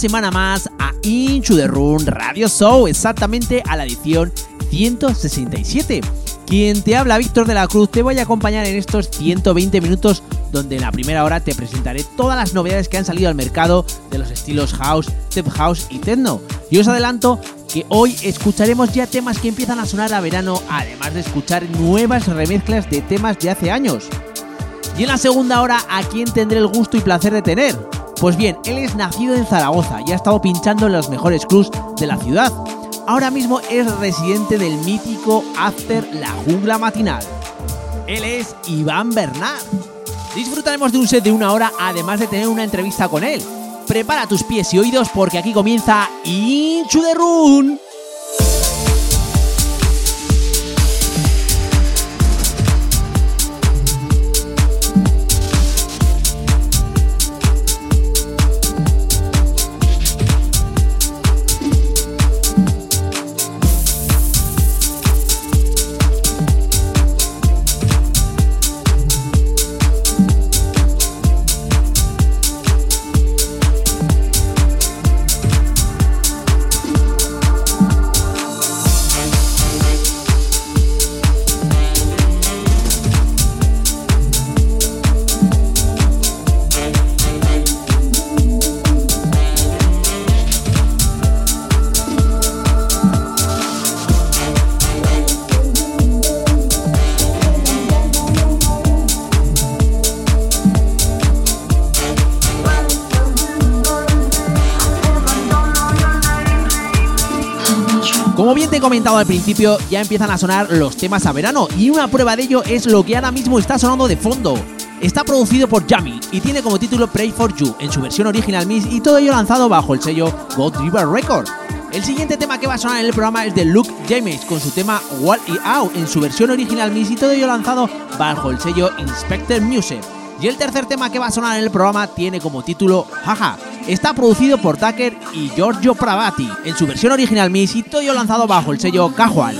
Semana más a Into the Run Radio Show, exactamente a la edición 167. Quien te habla, Víctor de la Cruz, te voy a acompañar en estos 120 minutos donde en la primera hora te presentaré todas las novedades que han salido al mercado de los estilos house, tech house y techno. Y os adelanto que hoy escucharemos ya temas que empiezan a sonar a verano, además de escuchar nuevas remezclas de temas de hace años. Y en la segunda hora, ¿a quién tendré el gusto y placer de tener? Pues bien, él es nacido en Zaragoza y ha estado pinchando en los mejores clubs de la ciudad. Ahora mismo es residente del mítico After La Jungla Matinal. Él es Iván Bernard. Disfrutaremos de un set de una hora además de tener una entrevista con él. Prepara tus pies y oídos porque aquí comienza Inchu de Run. Comentado al principio, ya empiezan a sonar los temas a verano y una prueba de ello es lo que ahora mismo está sonando de fondo. Está producido por Yami y tiene como título Pray for You en su versión original Miss y todo ello lanzado bajo el sello God River Record. El siguiente tema que va a sonar en el programa es de Luke James con su tema What It Out en su versión original Miss y todo ello lanzado bajo el sello Inspector Music. Y el tercer tema que va a sonar en el programa tiene como título Jaja Está producido por Tucker y Giorgio Pravati en su versión original Miss y todo lanzado bajo el sello Casual.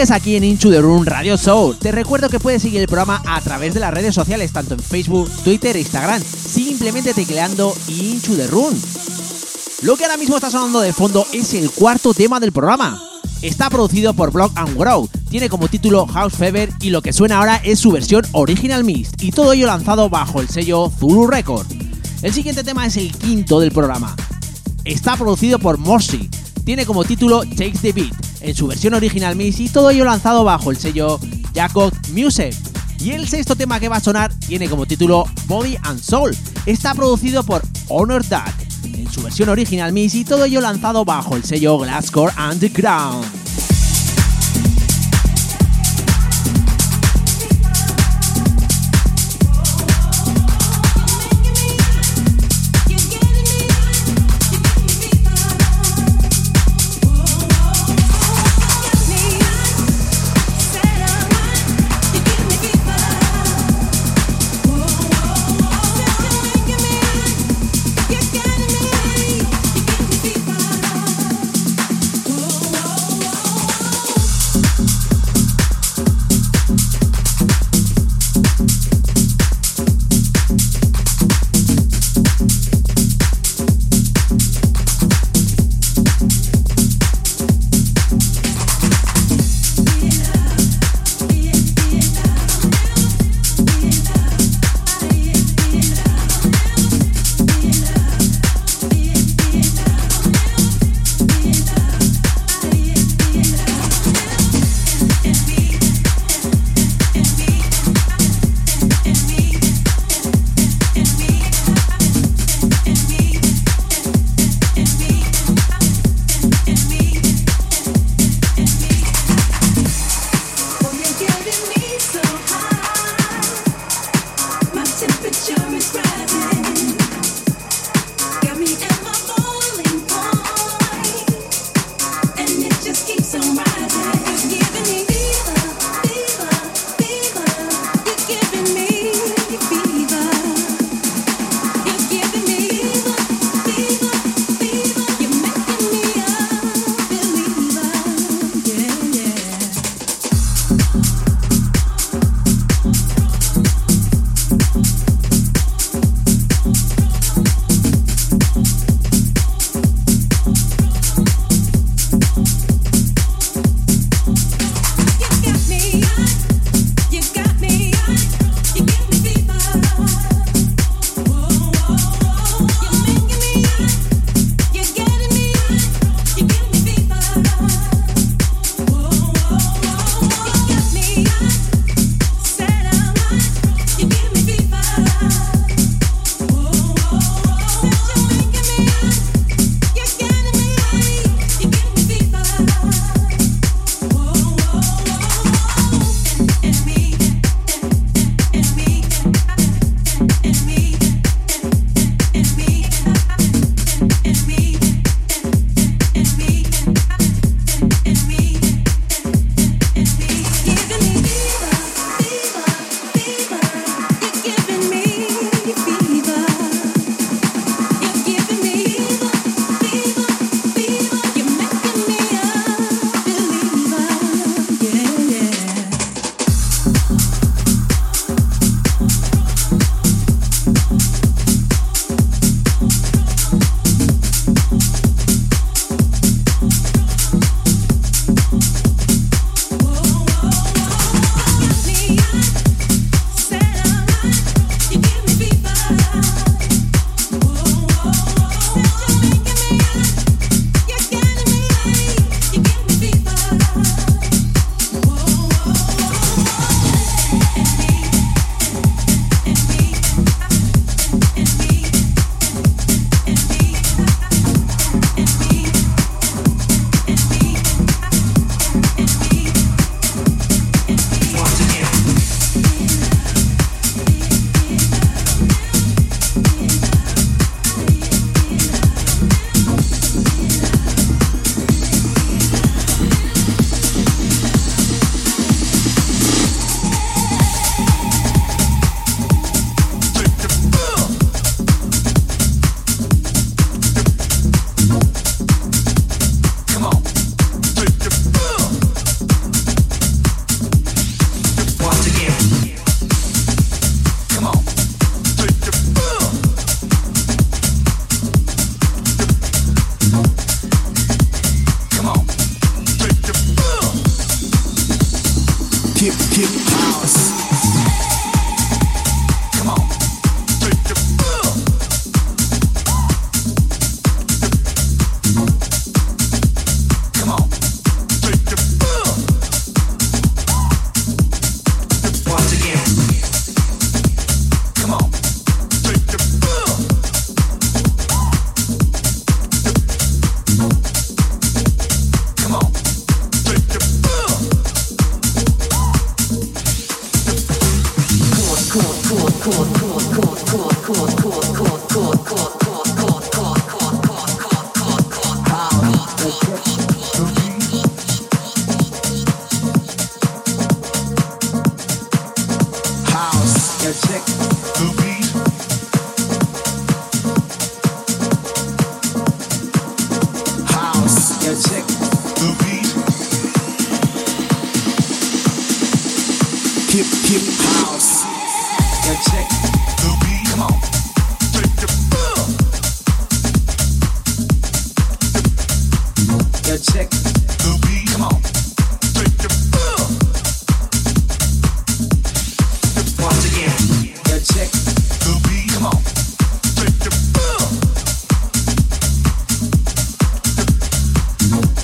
Sigues aquí en Into the Room Radio Show. Te recuerdo que puedes seguir el programa a través de las redes sociales, tanto en Facebook, Twitter e Instagram, simplemente tecleando Into the Room. Lo que ahora mismo está sonando de fondo es el cuarto tema del programa. Está producido por Block and Grow, tiene como título House Fever y lo que suena ahora es su versión Original Mist y todo ello lanzado bajo el sello Zulu Record. El siguiente tema es el quinto del programa. Está producido por Morsi, tiene como título Takes the Beat en su versión Original Mist y todo ello lanzado bajo el sello Jacob Music. Y el sexto tema que va a sonar tiene como título Body and Soul. Está producido por Honor Duck en su versión original Miss y todo ello lanzado bajo el sello Glasscore Underground.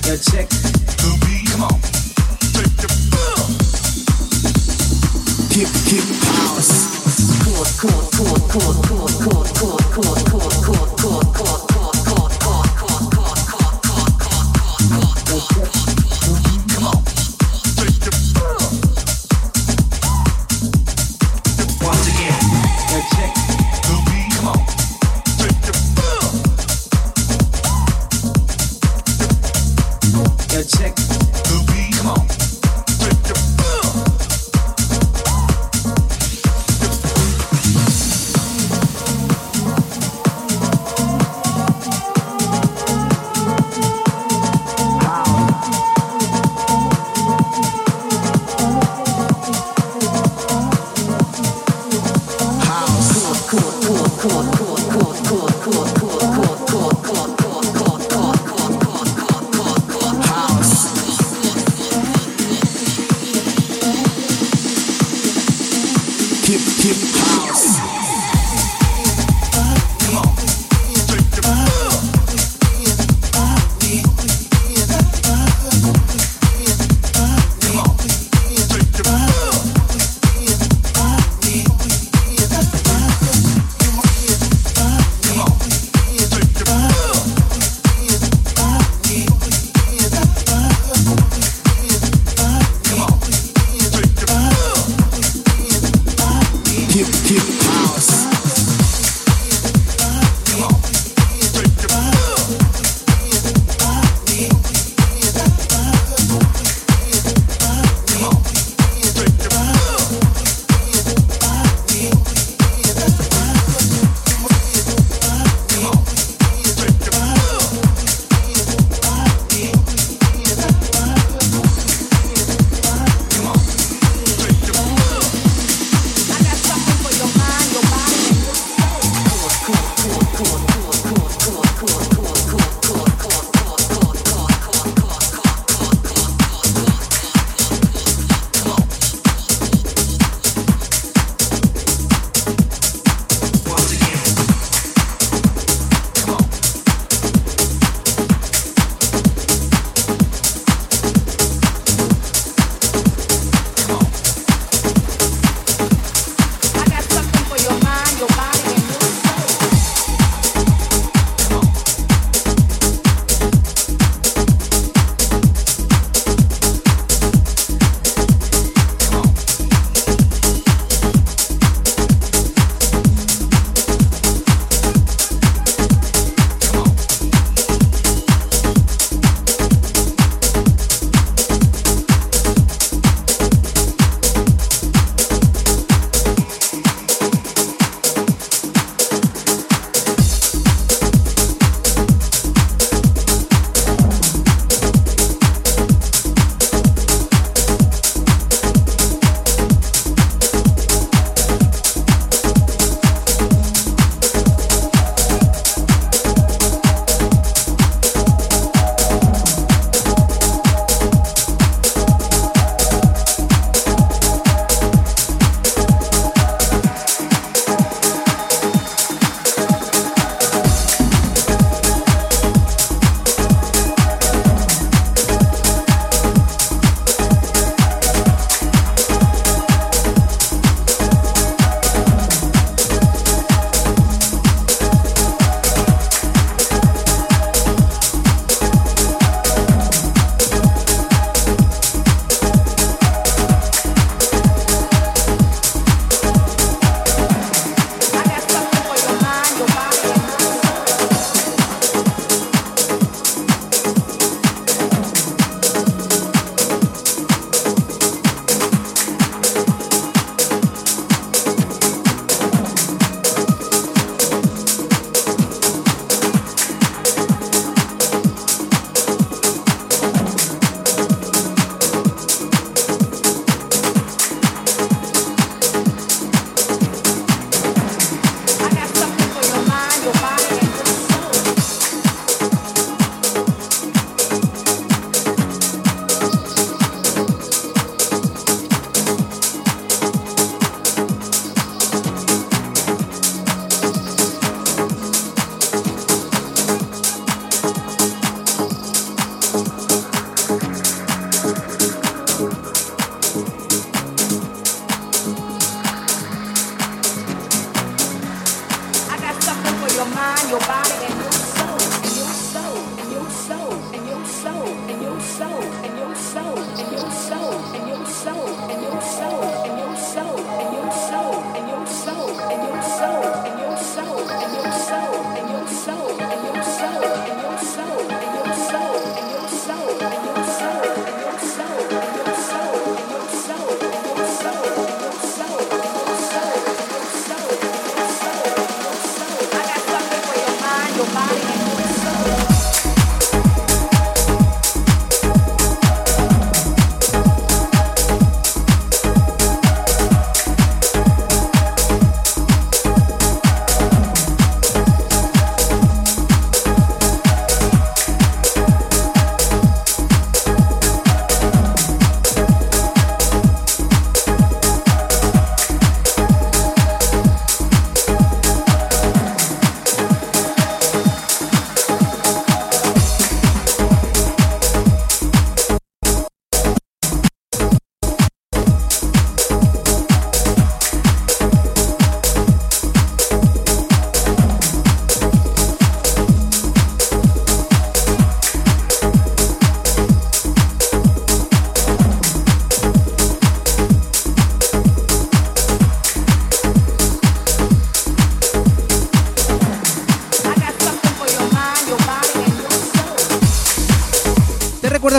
Check the beat. Come on. Hip hip house. Chord chord chord chord chord chord chord.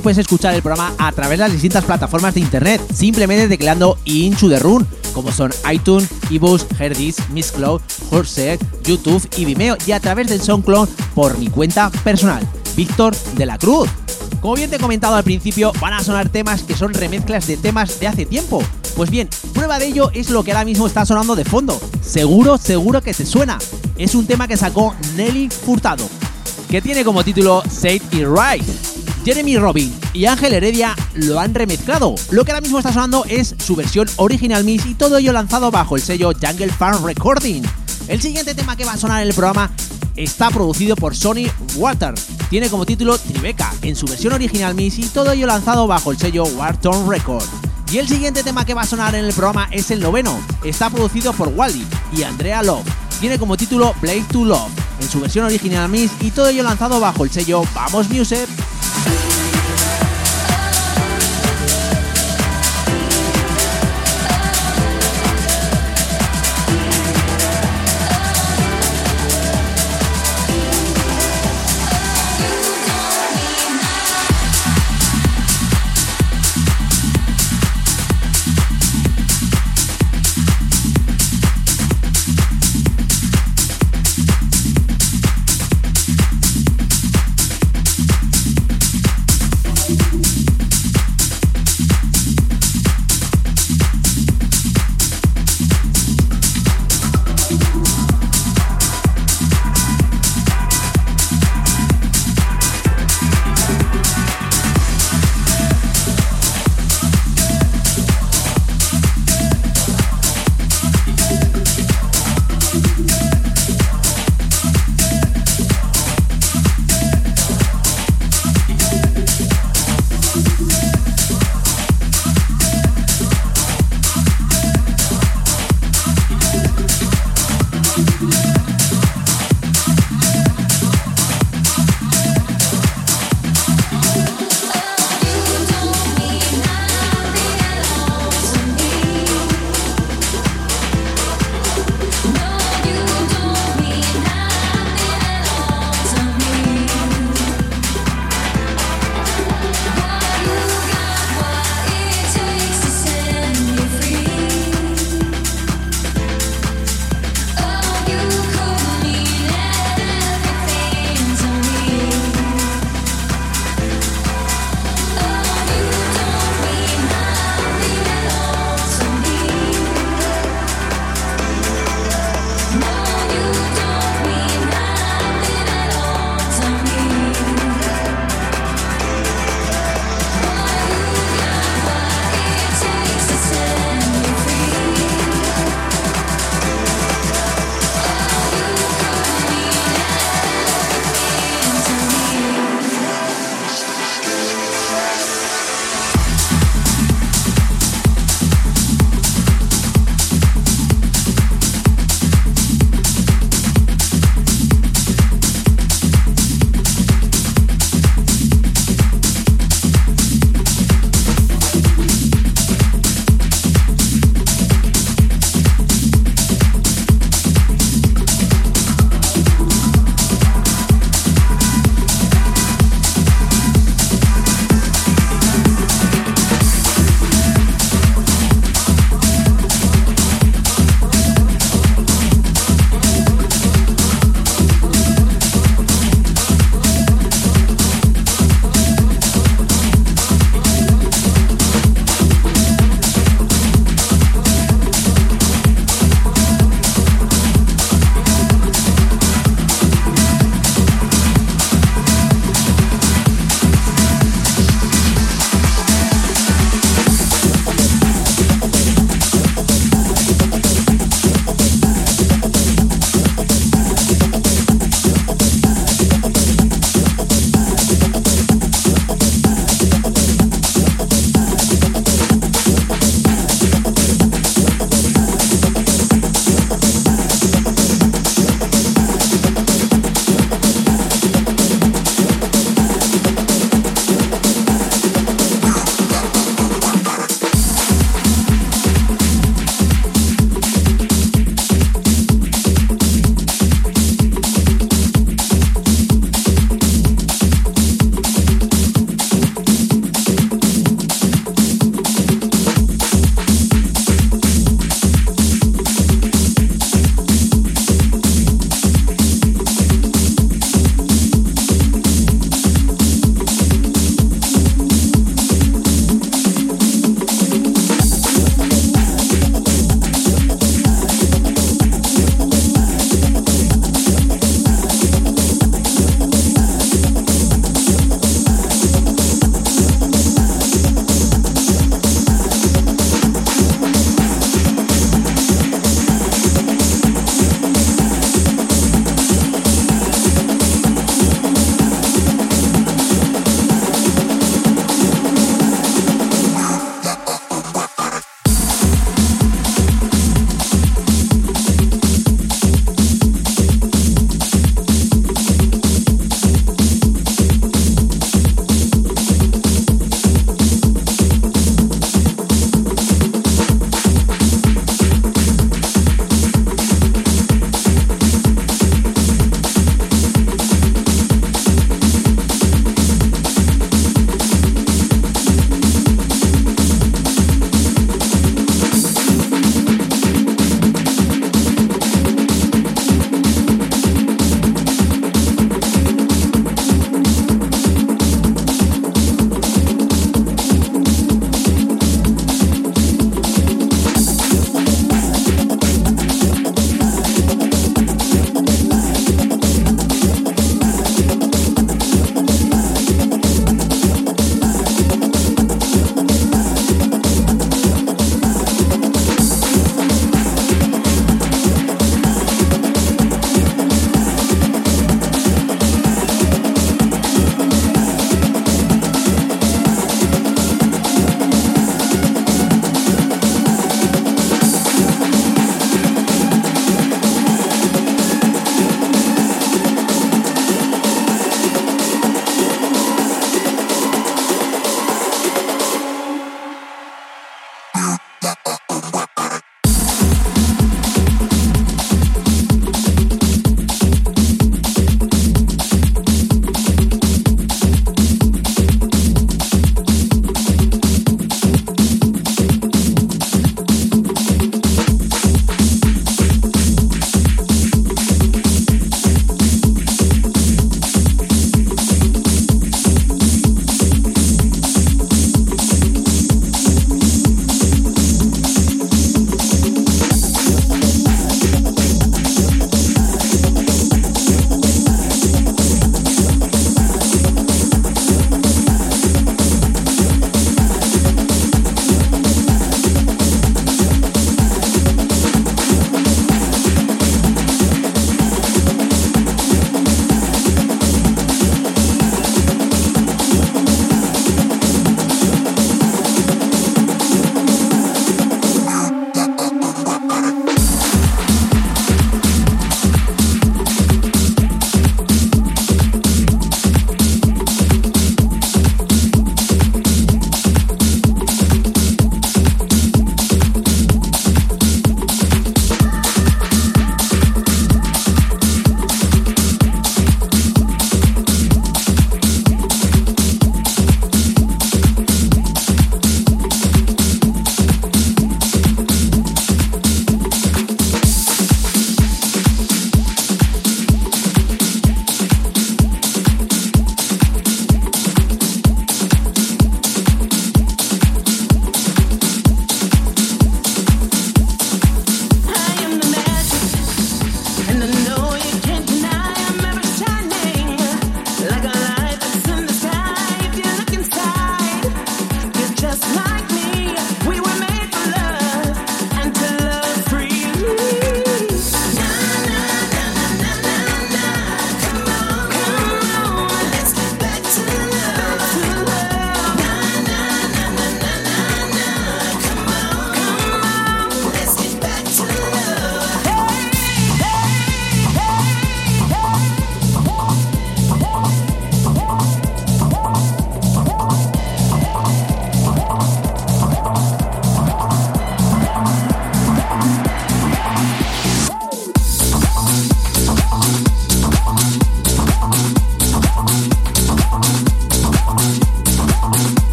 Puedes escuchar el programa a través de las distintas plataformas de internet, simplemente tecleando Into the Run, como son iTunes, eBooks, Herdis, Miss Cloud, Horse, YouTube y Vimeo, y a través del SoundCloud por mi cuenta personal, Víctor de la Cruz. Como bien te he comentado al principio, van a sonar temas que son remezclas de temas de hace tiempo. Pues bien, prueba de ello es lo que ahora mismo está sonando de fondo. Seguro, seguro que te suena. Es un tema que sacó Nelly Furtado, que tiene como título Say It Right. Jeremy Robin y Ángel Heredia lo han remezclado. Lo que ahora mismo está sonando es su versión original Miss y todo ello lanzado bajo el sello Jungle Farm Recording. El siguiente tema que va a sonar en el programa está producido por Sony Water. Tiene como título Tribeca en su versión original Miss y todo ello lanzado bajo el sello Warton Record. Y el siguiente tema que va a sonar en el programa es el noveno. Está producido por Wally y Andrea Love. Tiene como título Play to Love en su versión original Miss y todo ello lanzado bajo el sello Vamos Music. Thank you.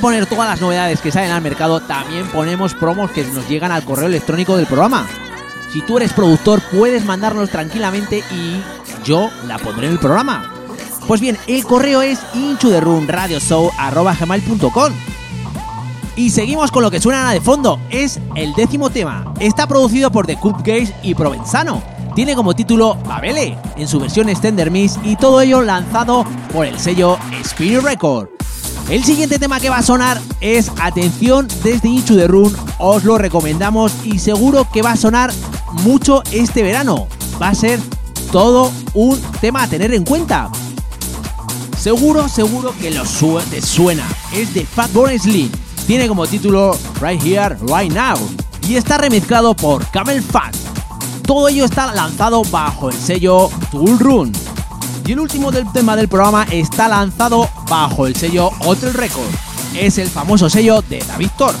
De poner todas las novedades que salen al mercado, también ponemos promos que nos llegan al correo electrónico del programa. Si tú eres productor, puedes mandarnos tranquilamente y yo la pondré en el programa. Pues bien, el correo es inchuderunradioshow.com Y seguimos con lo que suena de fondo, es el décimo tema. Está producido por The Cupcakes y Provenzano. Tiene como título Babele, en su versión Extender Mix y todo ello lanzado por el sello Spirit Record. El siguiente tema que va a sonar es Atención desde Inchu de Run, os lo recomendamos y seguro que va a sonar mucho este verano. Va a ser todo un tema a tener en cuenta. Seguro, seguro que lo te suena. Es de Fatboy Slim. Tiene como título Right Here, Right Now. Y está remezclado por Camel Fat. Todo ello está lanzado bajo el sello Tool Run. Y el último del tema del programa está lanzado bajo el sello Hotel Record. Es el famoso sello de David Thor.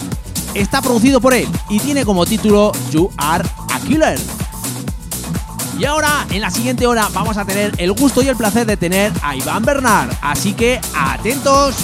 Está producido por él y tiene como título You Are a Killer. Y ahora, en la siguiente hora, vamos a tener el gusto y el placer de tener a Iván Bernard. Así que atentos.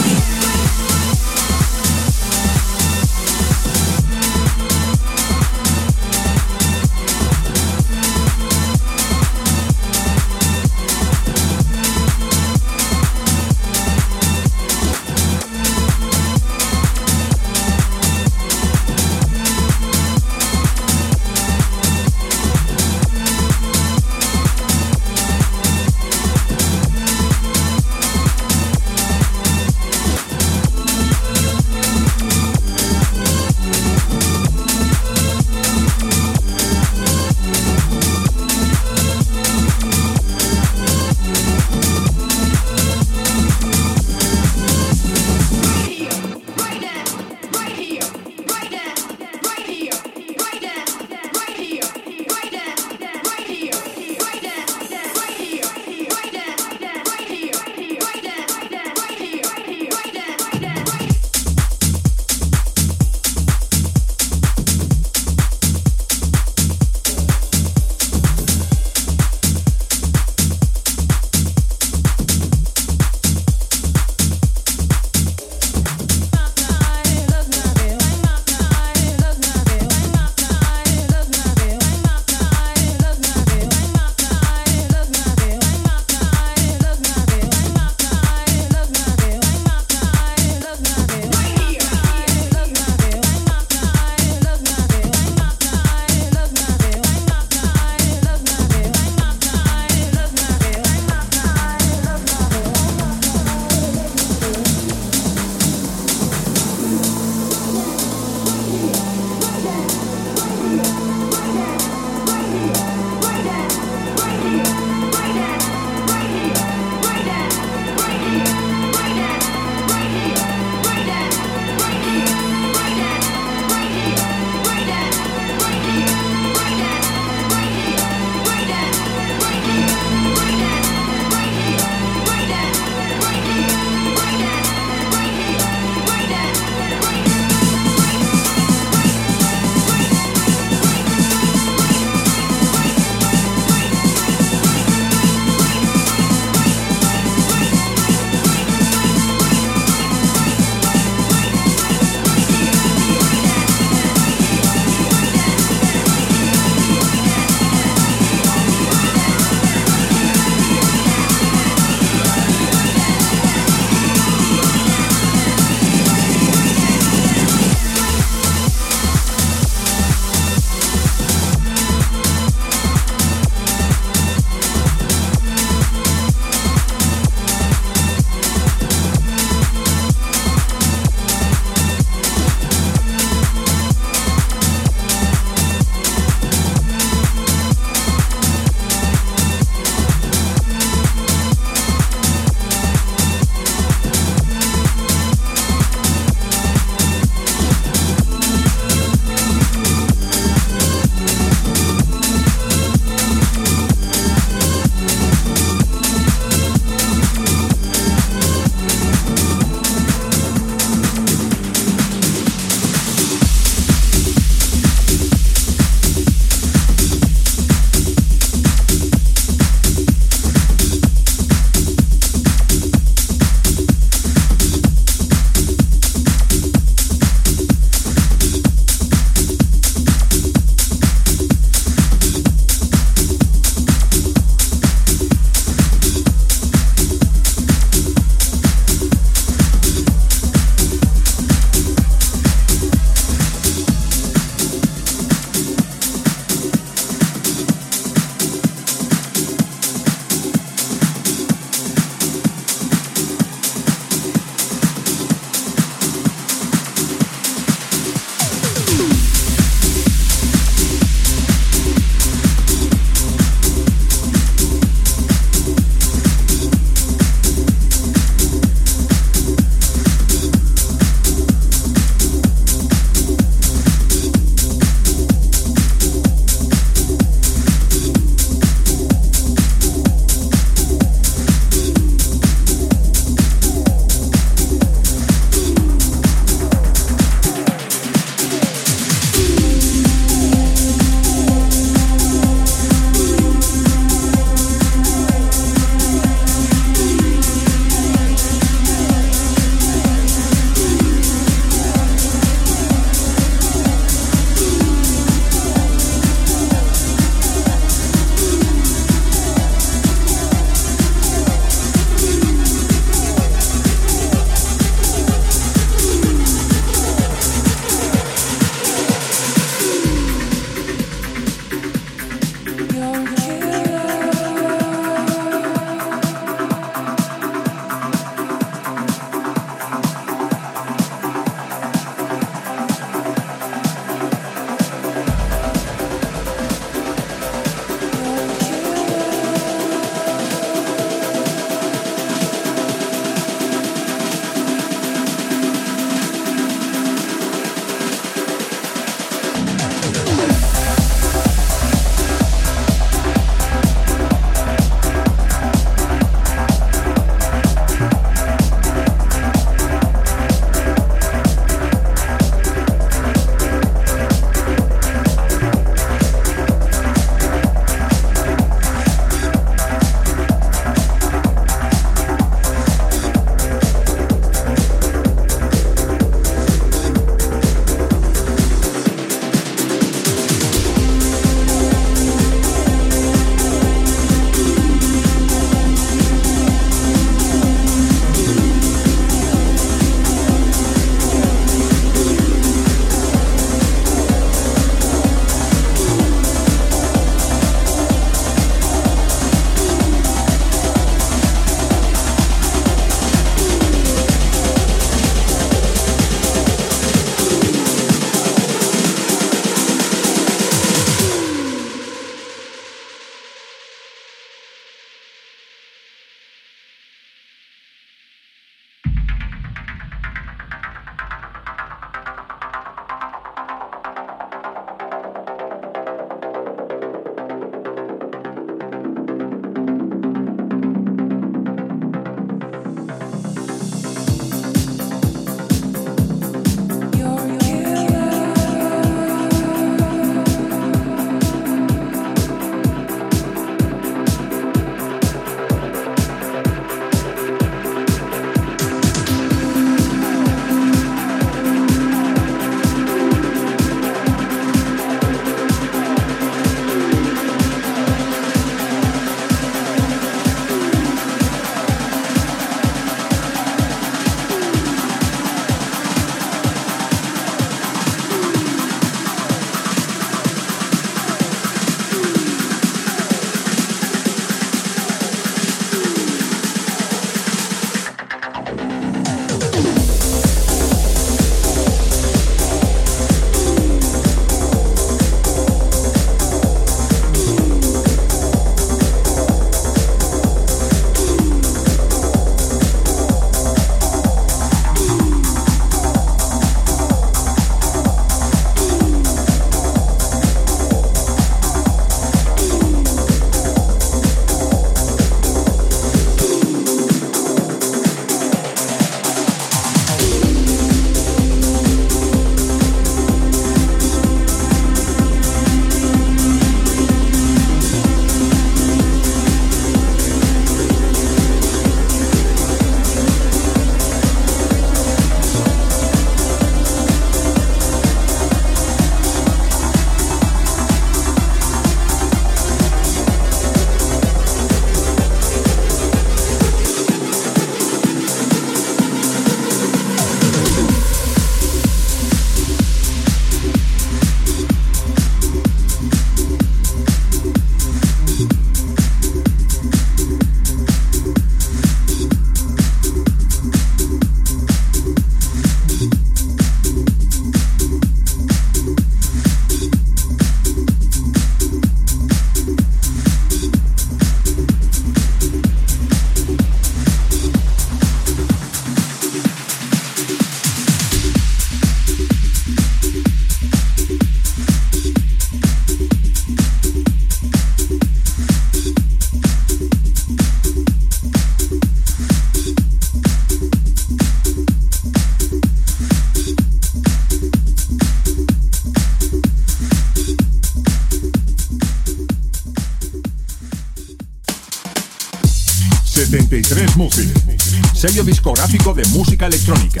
Sello discográfico de música electrónica.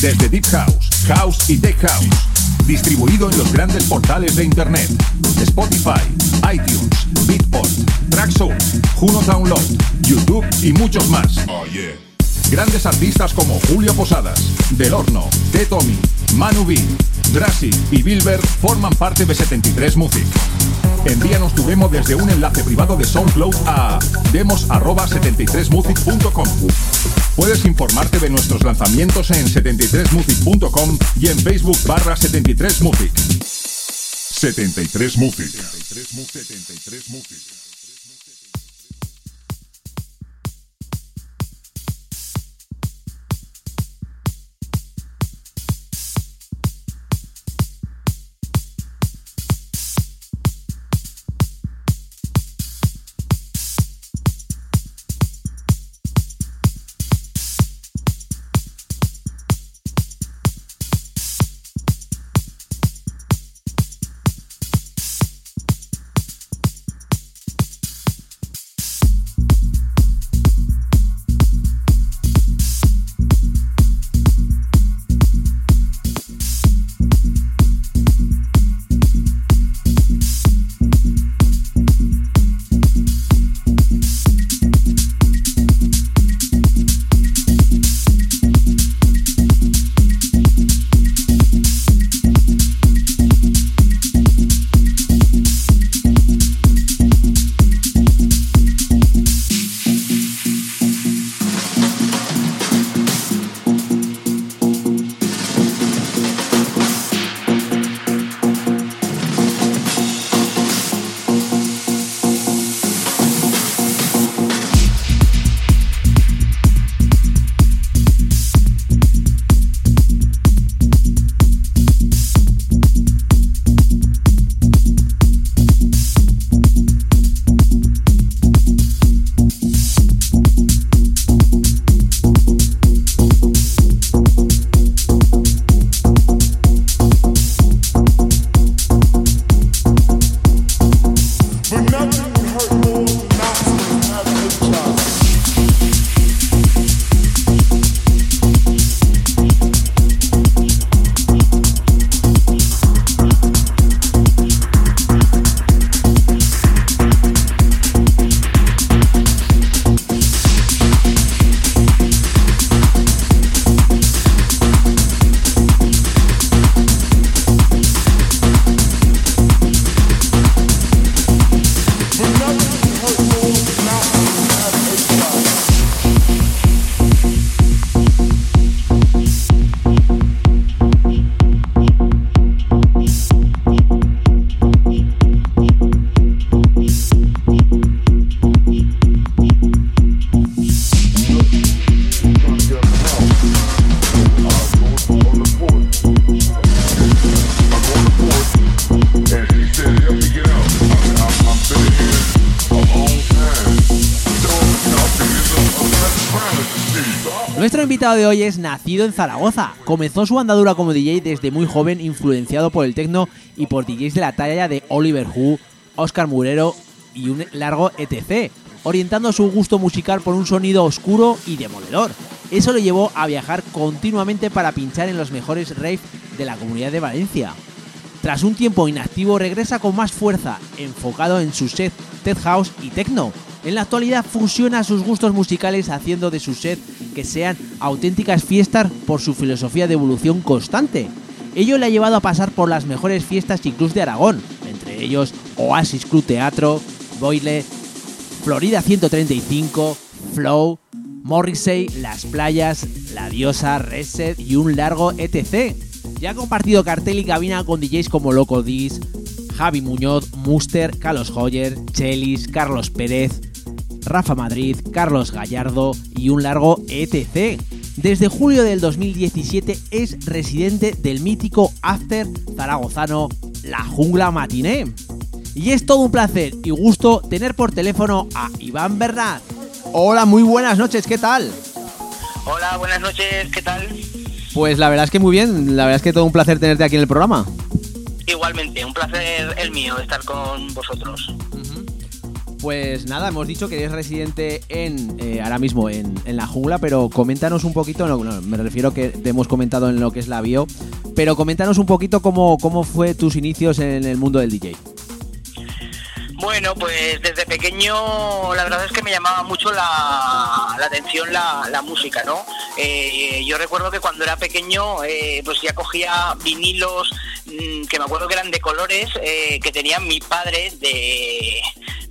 Desde Deep House, House y Tech House. Distribuido en los grandes portales de Internet. Spotify, iTunes, Beatport, Traxsource, Juno Download, YouTube y muchos más. Grandes artistas como Julio Posadas, Del Horno, T. Tommy, Manu B, Drassi y Bilber forman parte de 73 Music. Envíanos tu demo desde un enlace privado de SoundCloud a demos@73music.com. Puedes informarte de nuestros lanzamientos en 73music.com y en Facebook barra 73music. 73 de hoy es nacido en Zaragoza. Comenzó su andadura como DJ desde muy joven, influenciado por el techno y por DJs de la talla de Oliver Hu, Oscar Murero y un largo etc., orientando su gusto musical por un sonido oscuro y demoledor. Eso lo llevó a viajar continuamente para pinchar en los mejores raves de la comunidad de Valencia. Tras un tiempo inactivo regresa con más fuerza, enfocado en su set Tech House y Techno. En la actualidad fusiona sus gustos musicales haciendo de su set que sean auténticas fiestas por su filosofía de evolución constante. Ello le ha llevado a pasar por las mejores fiestas y clubs de Aragón, entre ellos Oasis Club Teatro, Boile, Florida 135, Flow, Morrissey, Las Playas, La Diosa, Reset y un largo etc. Ya ha compartido cartel y cabina con DJs como Loco Dis, Javi Muñoz, Muster, Carlos Hoyer, Chelis, Carlos Pérez, Rafa Madrid, Carlos Gallardo y un largo etc. Desde julio del 2017 es residente del mítico After zaragozano La Jungla Matiné. Y es todo un placer y gusto tener por teléfono a Iván Bernat. Hola, muy buenas noches, ¿qué tal? Hola, buenas noches, ¿qué tal? Pues la verdad es que muy bien, la verdad es que todo un placer tenerte aquí en el programa. Igualmente, un placer el mío estar con vosotros. Pues nada, hemos dicho que eres residente en eh, ahora mismo en, en la jungla, pero coméntanos un poquito, no, no, me refiero que te hemos comentado en lo que es la bio, pero coméntanos un poquito cómo, cómo fue tus inicios en el mundo del DJ. Bueno, pues desde pequeño la verdad es que me llamaba mucho la, la atención la, la, música, ¿no? Eh, yo recuerdo que cuando era pequeño eh, pues ya cogía vinilos mmm, que me acuerdo que eran de colores que tenía mi padre de,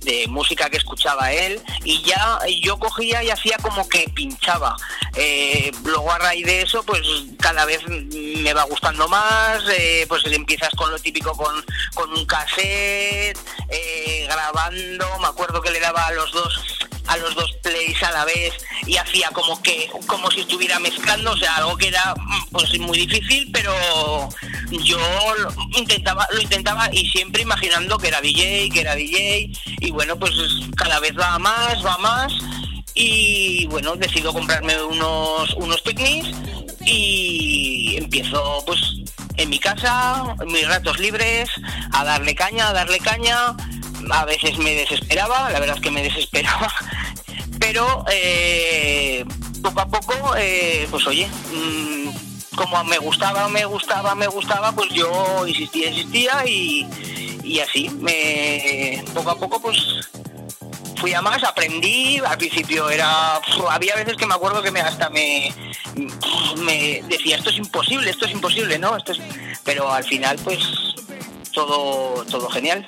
de música que escuchaba él y ya yo cogía y hacía como que pinchaba. Eh, luego a raíz de eso, pues cada vez me va gustando más, eh, pues empiezas con lo típico con, con un cassette, eh, grabando, me acuerdo que le daba a los dos a los dos plays a la vez y hacía como que como si estuviera mezclando, o sea, algo que era pues muy difícil, pero yo lo intentaba lo intentaba y siempre imaginando que era DJ, que era DJ y bueno, pues cada vez va más, va más y bueno, decido comprarme unos unos Technics y empiezo pues en mi casa, en mis ratos libres, a darle caña, a darle caña, a veces me desesperaba, la verdad es que me desesperaba, pero eh, poco a poco, eh, pues oye, mmm, como me gustaba, me gustaba, me gustaba, pues yo insistía, insistía y, y así, me, poco a poco pues fui a más, aprendí, al principio era, había veces que me acuerdo que me hasta me, me decía esto es imposible, esto es imposible, ¿no? Esto es, pero al final pues todo, todo genial.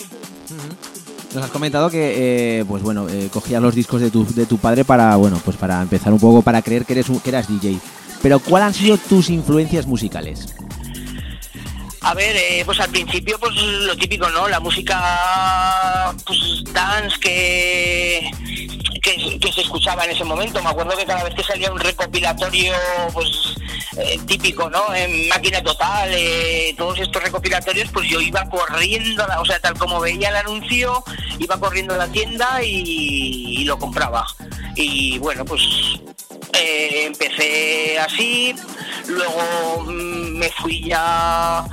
Nos has comentado que, eh, pues bueno, eh, cogías los discos de tu, de tu padre para, bueno, pues para empezar un poco, para creer que eres que eras DJ. Pero ¿cuáles han sido tus influencias musicales? A ver, eh, pues al principio, pues lo típico, ¿no? La música, pues dance que, que, se escuchaba en ese momento. Me acuerdo que cada vez que salía un recopilatorio, pues eh, típico, ¿no? En máquina total, eh, todos estos recopilatorios, pues yo iba corriendo, o sea, tal como veía el anuncio, iba corriendo a la tienda y lo compraba. Y bueno, pues eh, empecé así, luego mmm, me fui ya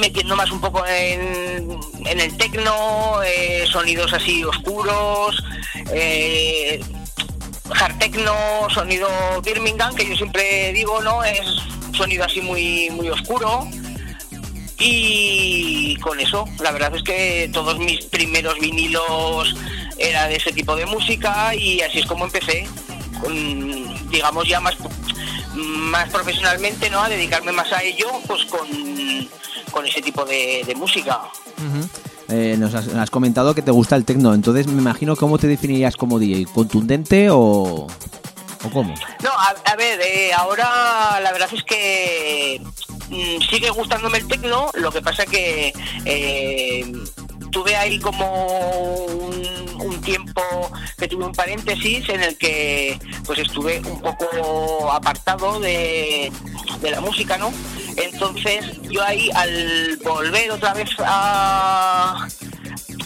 metiendo más un poco en, en el tecno, eh, sonidos así oscuros, eh, hard techno, sonido Birmingham, que yo siempre digo, ¿no? Es sonido así muy, muy oscuro. Y con eso, la verdad es que todos mis primeros vinilos era de ese tipo de música y así es como empecé, con, digamos ya más, más profesionalmente, ¿no? A dedicarme más a ello, pues con, con ese tipo de, de música. Uh -huh. Eh, nos, has, has, comentado que te gusta el tecno, entonces me imagino cómo te definirías como DJ, contundente o, o cómo. No, a, a ver, eh, ahora la verdad es que mmm, sigue gustándome el tecno, lo que pasa que eh, tuve ahí como un, tiempo que tuve un paréntesis en el que pues estuve un poco apartado de, de la música, ¿no? Entonces yo ahí al volver otra vez a,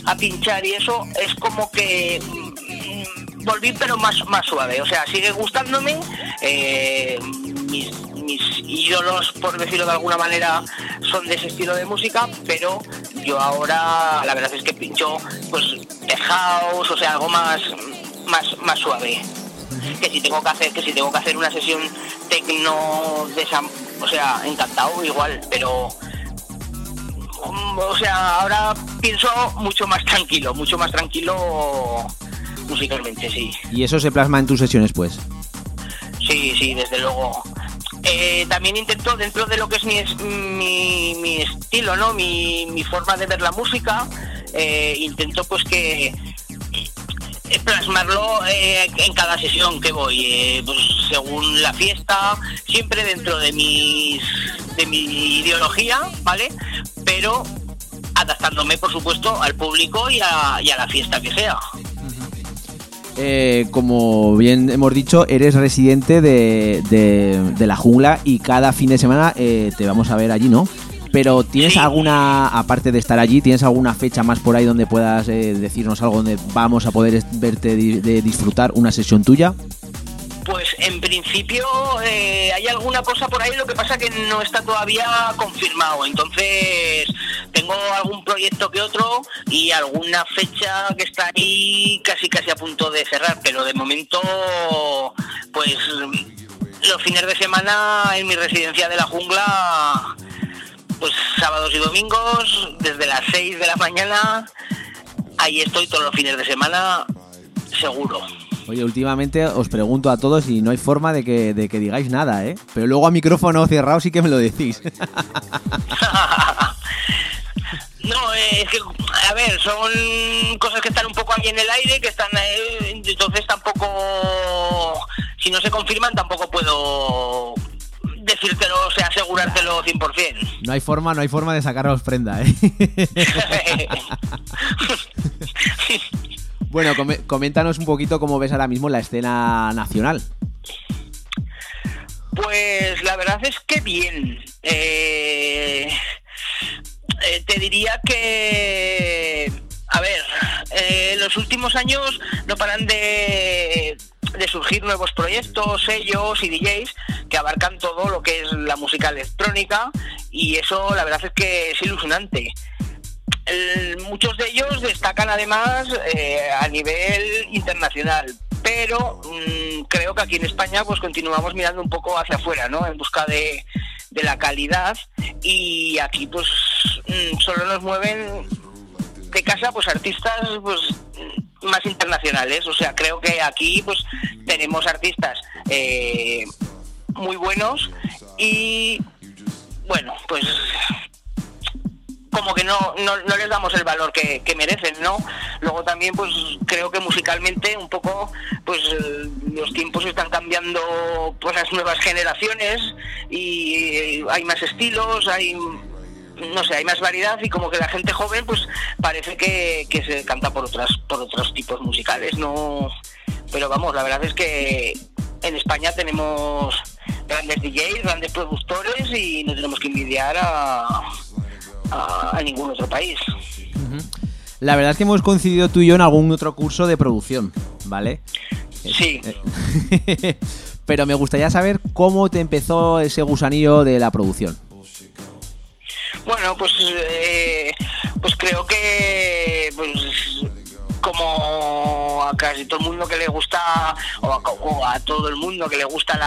a pinchar y eso es como que mmm, volví pero más, más suave, o sea, sigue gustándome, eh, mis, mis ídolos, por decirlo de alguna manera, son de ese estilo de música, pero yo ahora la verdad es que pincho pues de house, o sea, algo más, más, más suave. Que si tengo que hacer, que si tengo que hacer una sesión tecno de o sea, encantado igual, pero o sea, ahora pienso mucho más tranquilo, mucho más tranquilo musicalmente, sí. ¿Y eso se plasma en tus sesiones, pues? Sí, sí, desde luego. Eh, también intento, dentro de lo que es mi, estilo, ¿no? Mi, forma de ver la música, eh, intento pues que eh, plasmarlo en cada sesión que voy, pues según la fiesta, siempre dentro de mis de mi ideología, ¿vale? Pero adaptándome, por supuesto, al público y a la fiesta que sea. Eh, como bien hemos dicho, eres residente de, de, de, la jungla y cada fin de semana eh, te vamos a ver allí, ¿no? Pero ¿tienes sí. alguna, aparte de estar allí, tienes alguna fecha más por ahí donde puedas eh, decirnos algo donde vamos a poder verte de disfrutar una sesión tuya? En principio eh, hay alguna cosa por ahí, lo que pasa que no está todavía confirmado. Entonces tengo algún proyecto que otro y alguna fecha que está ahí casi casi a punto de cerrar, pero de momento pues los fines de semana en mi residencia de la jungla, pues sábados y domingos, desde las 6 de la mañana, ahí estoy todos los fines de semana, seguro. Oye, últimamente os pregunto a todos y no hay forma de que, de que digáis nada, ¿eh? Pero luego a micrófono cerrado sí que me lo decís. No, eh, es que, a ver, son cosas que están un poco ahí en el aire, que están, eh, entonces tampoco, si no se confirman, tampoco puedo decírtelo, o sea, asegurártelo 100%. No hay forma, no hay forma de sacaros prenda, ¿eh? bueno, coméntanos un poquito cómo ves ahora mismo la escena nacional. Pues la verdad es que bien. Eh eh, te diría que, a ver, eh, en los últimos años no paran de, de surgir nuevos proyectos, sellos y DJs que abarcan todo lo que es la música electrónica y eso la verdad es que es ilusionante. Muchos de ellos destacan además eh, a nivel internacional, pero mm, creo que aquí en España pues continuamos mirando un poco hacia afuera, ¿no? En busca de, de la calidad y aquí pues mm, solo nos mueven de casa pues artistas pues más internacionales o sea creo que aquí pues tenemos artistas eh, muy buenos y bueno pues como que no, no, les damos el valor que, merecen, ¿no? Luego también, pues creo que musicalmente un poco, pues los tiempos están cambiando, pues las nuevas generaciones y hay más estilos, hay no sé, hay más variedad y como que la gente joven pues parece que, que se canta por otras por otros tipos musicales, no pero vamos, la verdad es que en España tenemos grandes DJs, grandes productores y no tenemos que envidiar a, a, ningún otro país. La verdad es que hemos coincidido tú y yo en algún otro curso de producción, ¿vale? Sí. Eh, pero me gustaría saber cómo te empezó ese gusanillo de la producción. Bueno, pues, eh, pues creo que pues, como a casi todo el mundo que le gusta, o a, todo el mundo que le gusta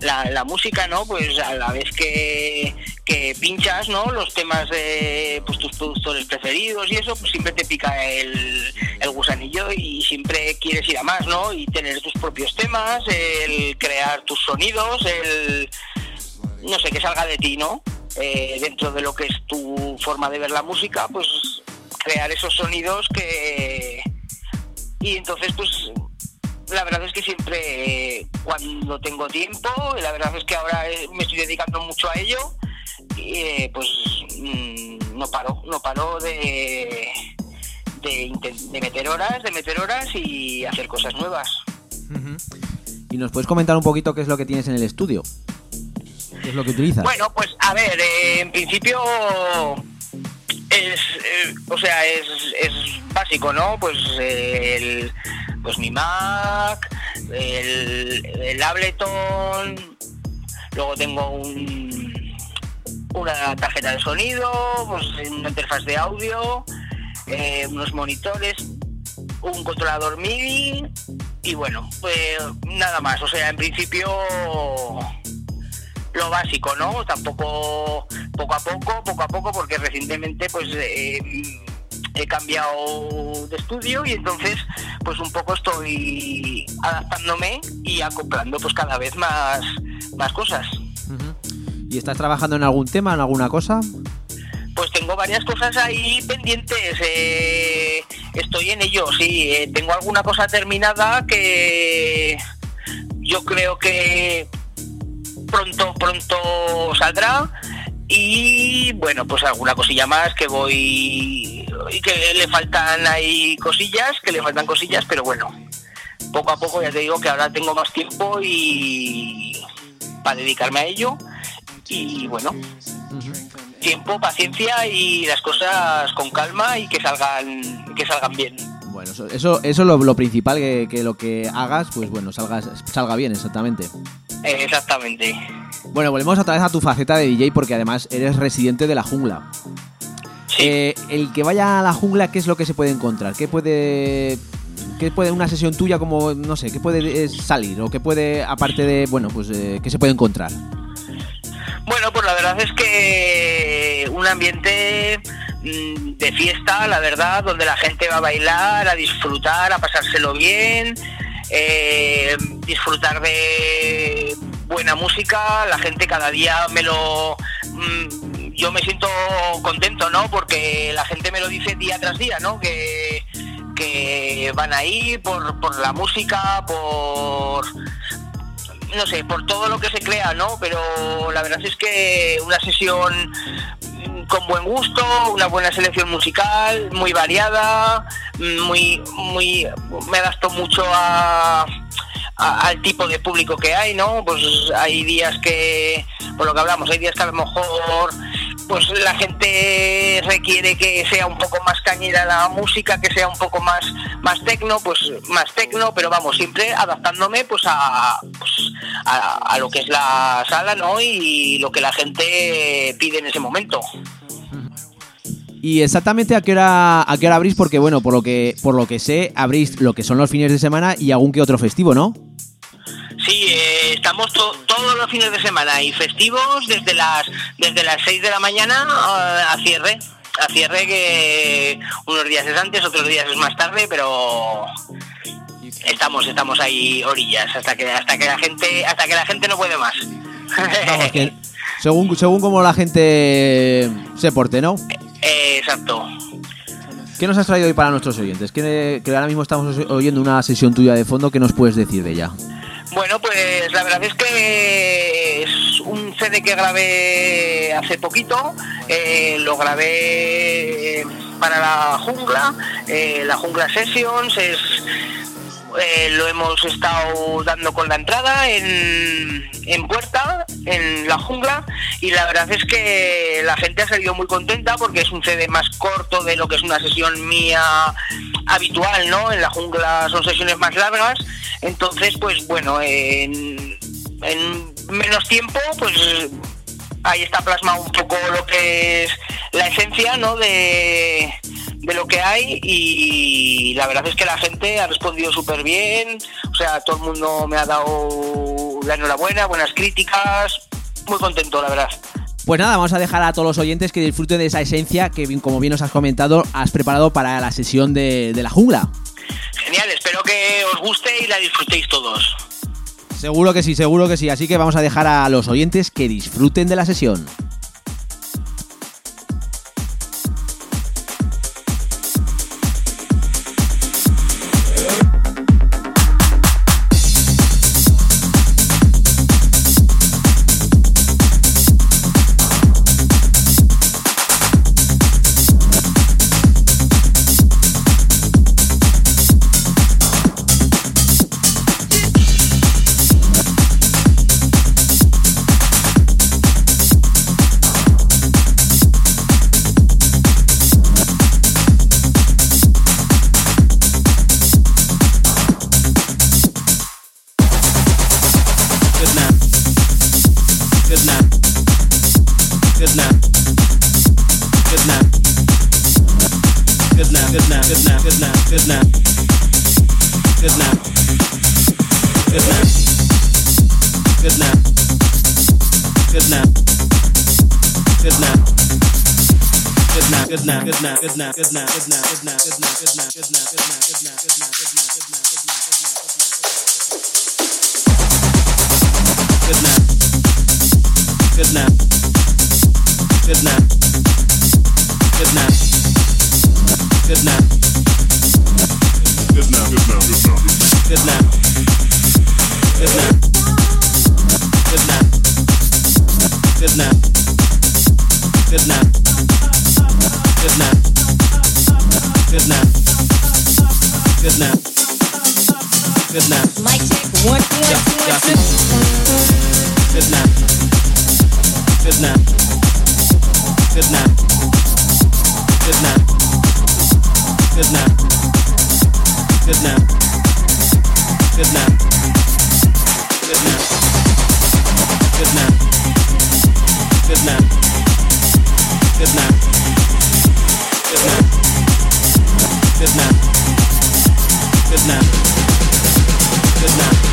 la, la, música, ¿no? Pues a la vez que, que, pinchas, ¿no? Los temas de pues, tus productores preferidos y eso, pues siempre te pica el, gusanillo y siempre quieres ir a más, ¿no? Y tener tus propios temas, el crear tus sonidos, el no sé, que salga de ti, ¿no? Eh, dentro de lo que es tu forma de ver la música, pues crear esos sonidos que... Y entonces, pues, la verdad es que siempre cuando tengo tiempo, la verdad es que ahora eh, me estoy dedicando mucho a ello, eh, pues mm, no paro, no paro de, de, meter horas, de meter horas y hacer cosas nuevas. ¿Y nos puedes comentar un poquito qué es lo que tienes en el estudio? ¿Qué es lo que utilizas? Bueno, pues a ver, eh, en principio es, eh, o sea, es, es, básico, ¿no? Pues el, pues mi Mac, el, el Ableton, luego tengo un, una tarjeta de sonido, pues una interfaz de audio, eh, unos monitores, un controlador MIDI y bueno, pues nada más. O sea, en principio lo básico, ¿no? Tampoco poco a poco, poco a poco, porque recientemente pues eh, he cambiado de estudio y entonces pues un poco estoy adaptándome y acoplando pues cada vez más, más cosas. ¿Y estás trabajando en algún tema, en alguna cosa? Pues tengo varias cosas ahí pendientes. Eh, estoy en ello, sí. Eh, tengo alguna cosa terminada que yo creo que pronto, pronto saldrá. Y bueno, pues alguna cosilla más que voy. y que le faltan ahí cosillas, que le faltan cosillas, pero bueno, poco a poco ya te digo que ahora tengo más tiempo y. para dedicarme a ello. Y bueno, tiempo, paciencia y las cosas con calma y que salgan, que salgan bien. Bueno, eso, eso, es lo, principal, que, que, lo que hagas, pues bueno, salgas, salga bien, exactamente. Exactamente. Bueno, volvemos otra vez a tu faceta de DJ porque además eres residente de la jungla. Eh, el que vaya a la jungla, ¿qué es lo que se puede encontrar? ¿Qué puede ¿Qué puede una sesión tuya como, no sé, qué puede eh, salir? ¿O qué puede, aparte de, bueno, pues, eh, qué se puede encontrar? Bueno, pues la verdad es que un ambiente mm, de fiesta, la verdad, donde la gente va a bailar, a disfrutar, a pasárselo bien, eh, disfrutar de buena música, la gente cada día me lo... Mm, yo me siento contento, ¿no? Porque la gente me lo dice día tras día, ¿no? Que, que van ahí por, por la música, por no sé, por todo lo que se crea, ¿no? Pero la verdad es que una sesión con buen gusto, una buena selección musical, muy variada, muy, muy, me adapto mucho a, al tipo de público que hay, ¿no? Pues hay días que, por lo que hablamos, hay días que a lo mejor pues la gente requiere que sea un poco más cañera la música, que sea un poco más más tecno, pues más tecno, pero vamos, siempre adaptándome pues a, pues, a, lo que es la sala, ¿no? Y lo que la gente pide en ese momento. Y exactamente a qué hora a qué hora abrís porque bueno, por lo que por lo que sé, abrís lo que son los fines de semana y algún que otro festivo, ¿no? Sí, eh, estamos todos los fines de semana y festivos desde las desde las 6 de la mañana eh, a cierre. A cierre que unos días es antes, otros días es más tarde, pero estamos estamos ahí orillas hasta que hasta que la gente hasta que la gente no puede más. según según como la gente se porte, ¿no? Eh, exacto. ¿Qué nos has traído hoy para nuestros oyentes? Que, que ahora mismo estamos oyendo una sesión tuya de fondo. ¿Qué nos puedes decir de ella? Bueno, pues la verdad es que es un CD que grabé hace poquito, eh, lo grabé para la jungla, eh, la jungla Sessions, es, eh, lo hemos estado dando con la entrada en, en puerta, en la jungla, y la verdad es que la gente ha salido muy contenta porque es un CD más corto de lo que es una sesión mía habitual, ¿no? En la jungla son sesiones más largas entonces, pues bueno, en, menos tiempo, pues ahí está plasmado un poco lo que es la esencia, ¿no? De, lo que hay y la verdad es que la gente ha respondido súper bien, o sea, todo el mundo me ha dado la enhorabuena, buenas críticas, muy contento, la verdad. Pues nada, vamos a dejar a todos los oyentes que disfruten de esa esencia que, como bien nos has comentado, has preparado para la sesión de, de la jungla. Genial, espero que os guste y la disfrutéis todos. Seguro que sí, seguro que sí. Así que vamos a dejar a los oyentes que disfruten de la sesión. night. Good night.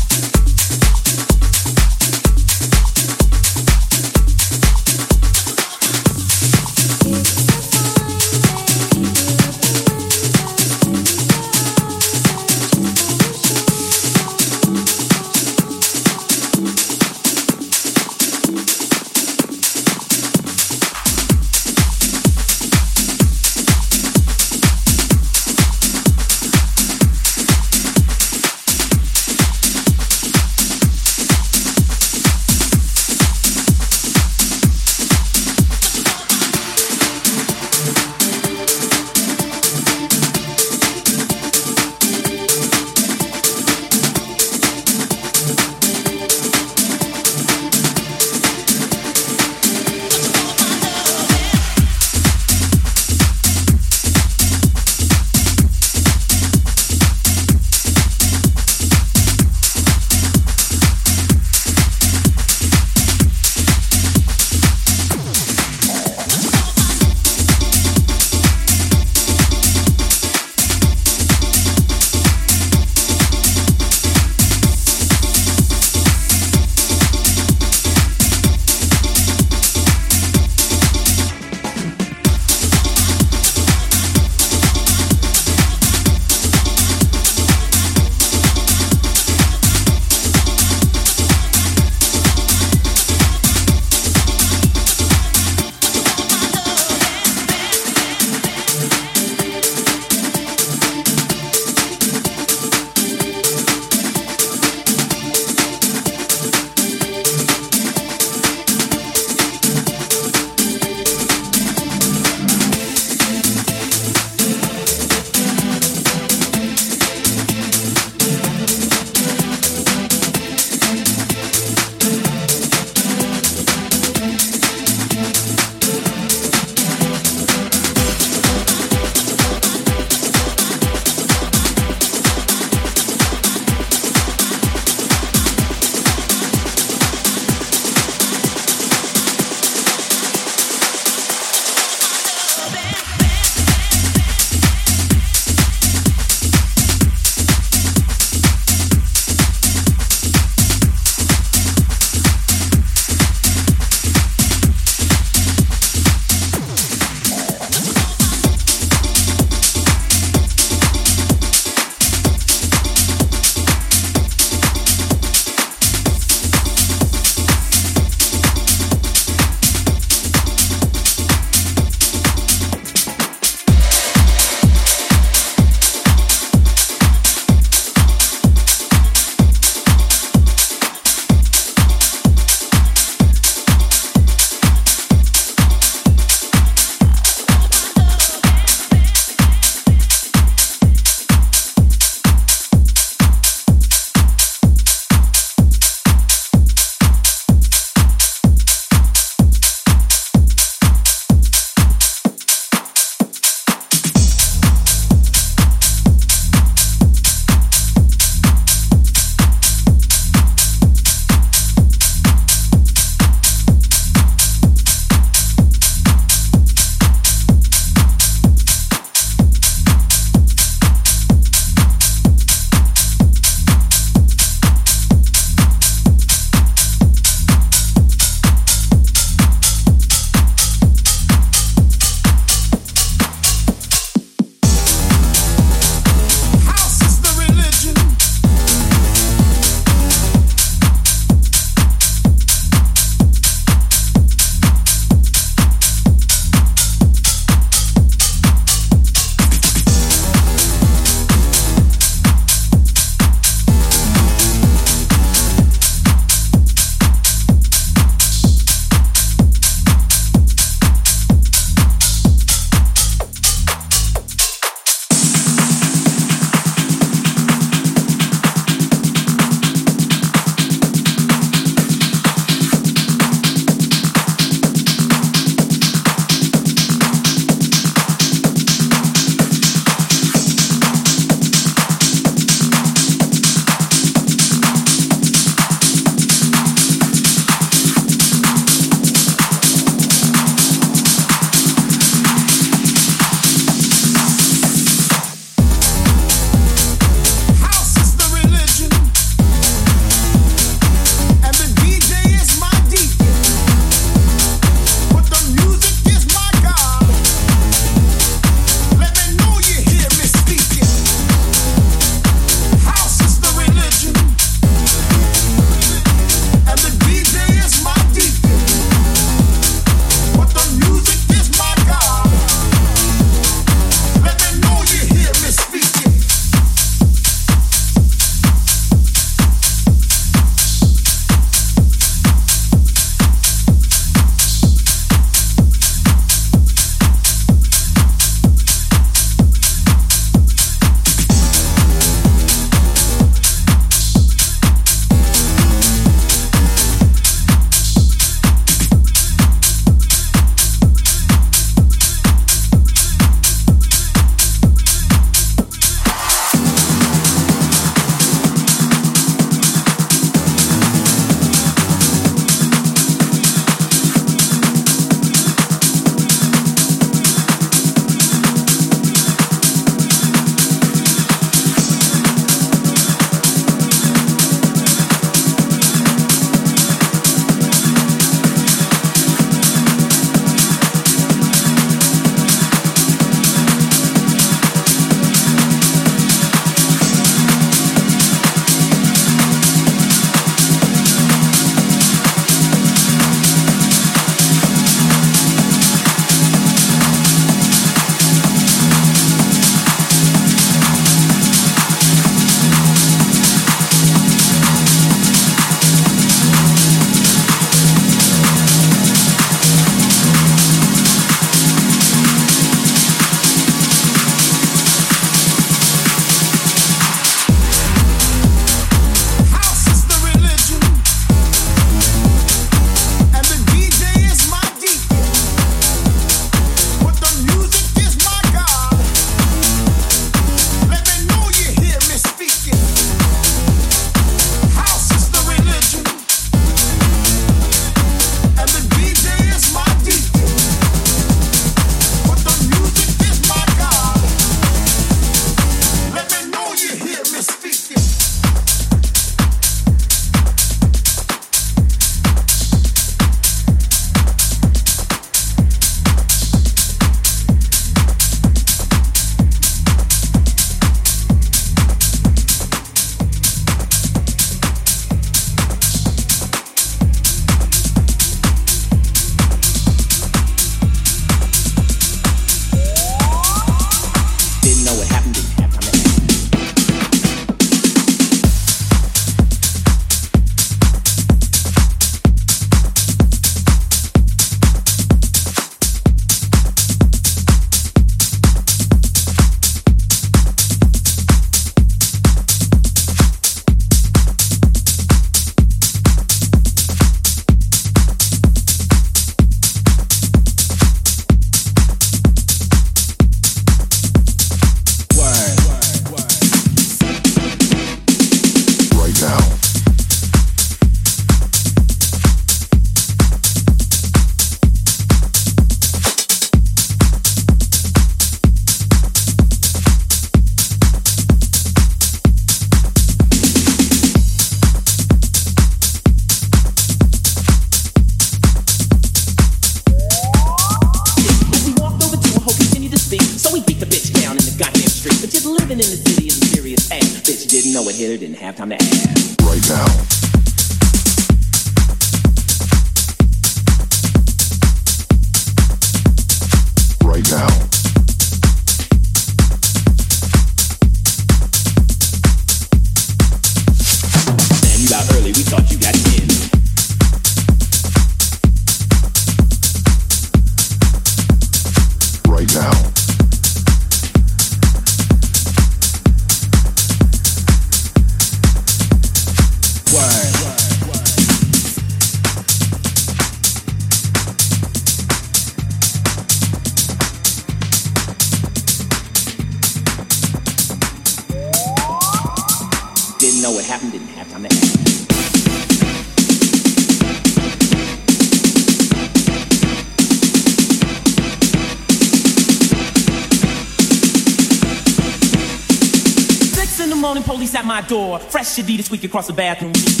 my door. Fresh Adidas, we across cross the bathroom.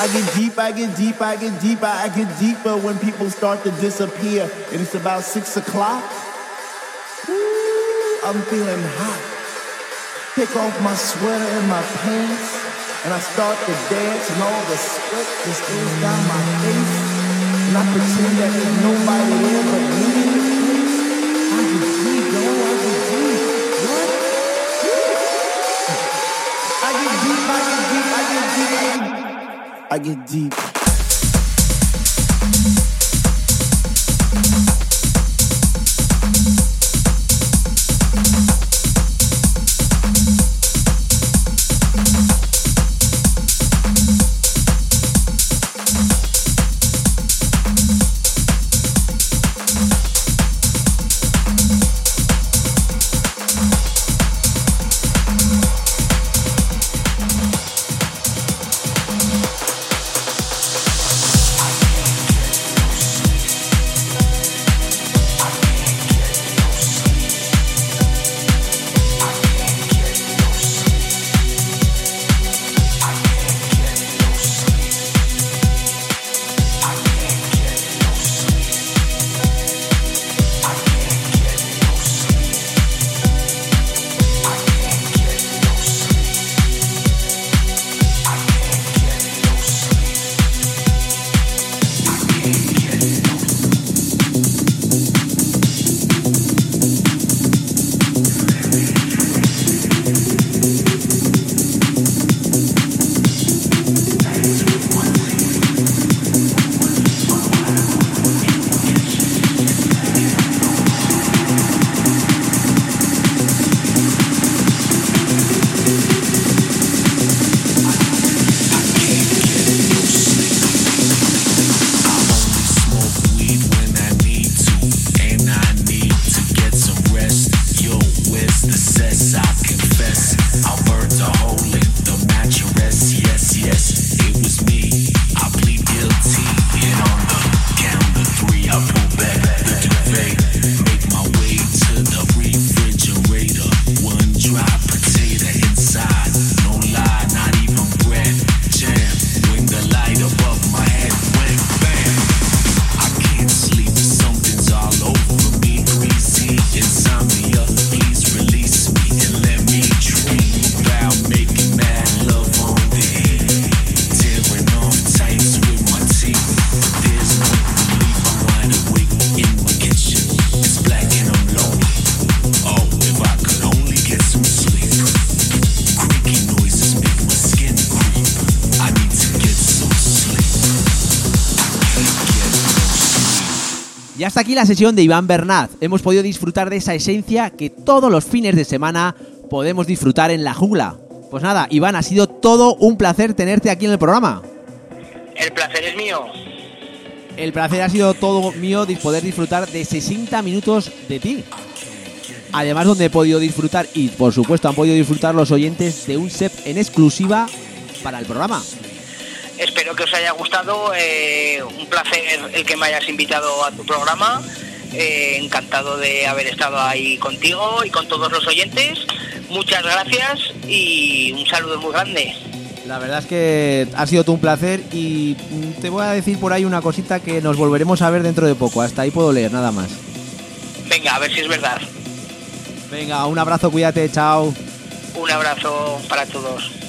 I get deep, I get deep, I get deeper, I get deeper when people start to disappear. And it's about six o'clock. I'm feeling hot. Take off my sweater and my pants, and I start to dance, and all the sweat just goes down my face. And I pretend that there's nobody there but me. I deep. What? I get deep, I get deep, I get deep, I get deep. I get deep. Hasta aquí la sesión de Iván Bernat. Hemos podido disfrutar de esa esencia que todos los fines de semana podemos disfrutar en la jungla. Pues nada, Iván, ha sido todo un placer tenerte aquí en el programa. El placer es mío. El placer ha sido todo mío de poder disfrutar de 60 minutos de ti. Además donde he podido disfrutar y por supuesto han podido disfrutar los oyentes de un set en exclusiva para el programa. Espero que os haya gustado. eh, un placer el que me hayas invitado a tu programa. Eh, encantado de haber estado ahí contigo y con todos los oyentes. Muchas gracias y un saludo muy grande. La verdad es que ha sido todo un placer y te voy a decir por ahí una cosita que nos volveremos a ver dentro de poco. Hasta ahí puedo leer, nada más. Venga, a ver si es verdad. Venga, un abrazo, cuídate, chao. Un abrazo para todos.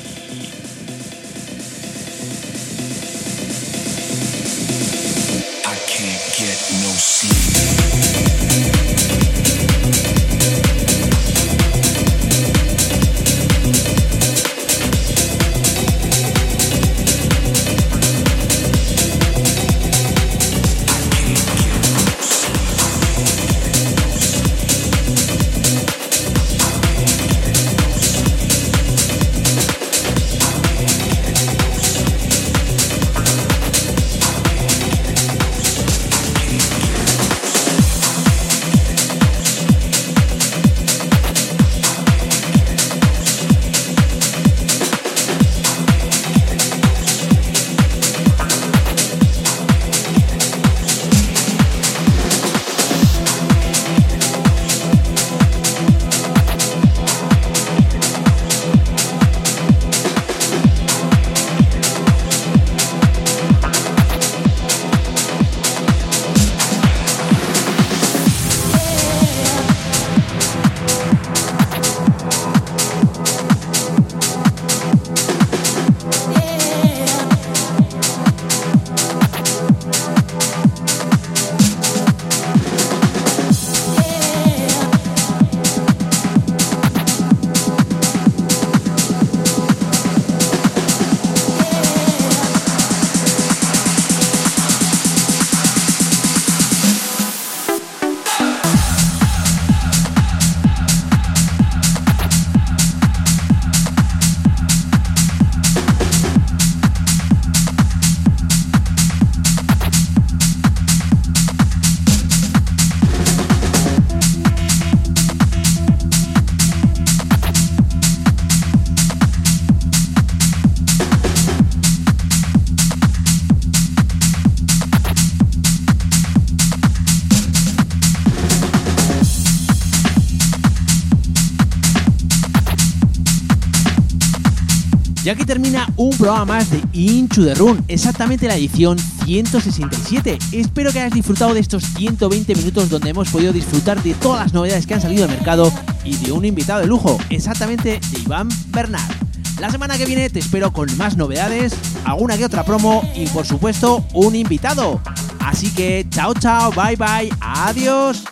Un programa más de Into the Run, exactamente la edición 167. Espero que hayas disfrutado de estos 120 minutos donde hemos podido disfrutar de todas las novedades que han salido al mercado y de un invitado de lujo, exactamente de Iván Bernard. La semana que viene te espero con más novedades, alguna que otra promo y por supuesto un invitado. Así que chao chao, bye bye, adiós.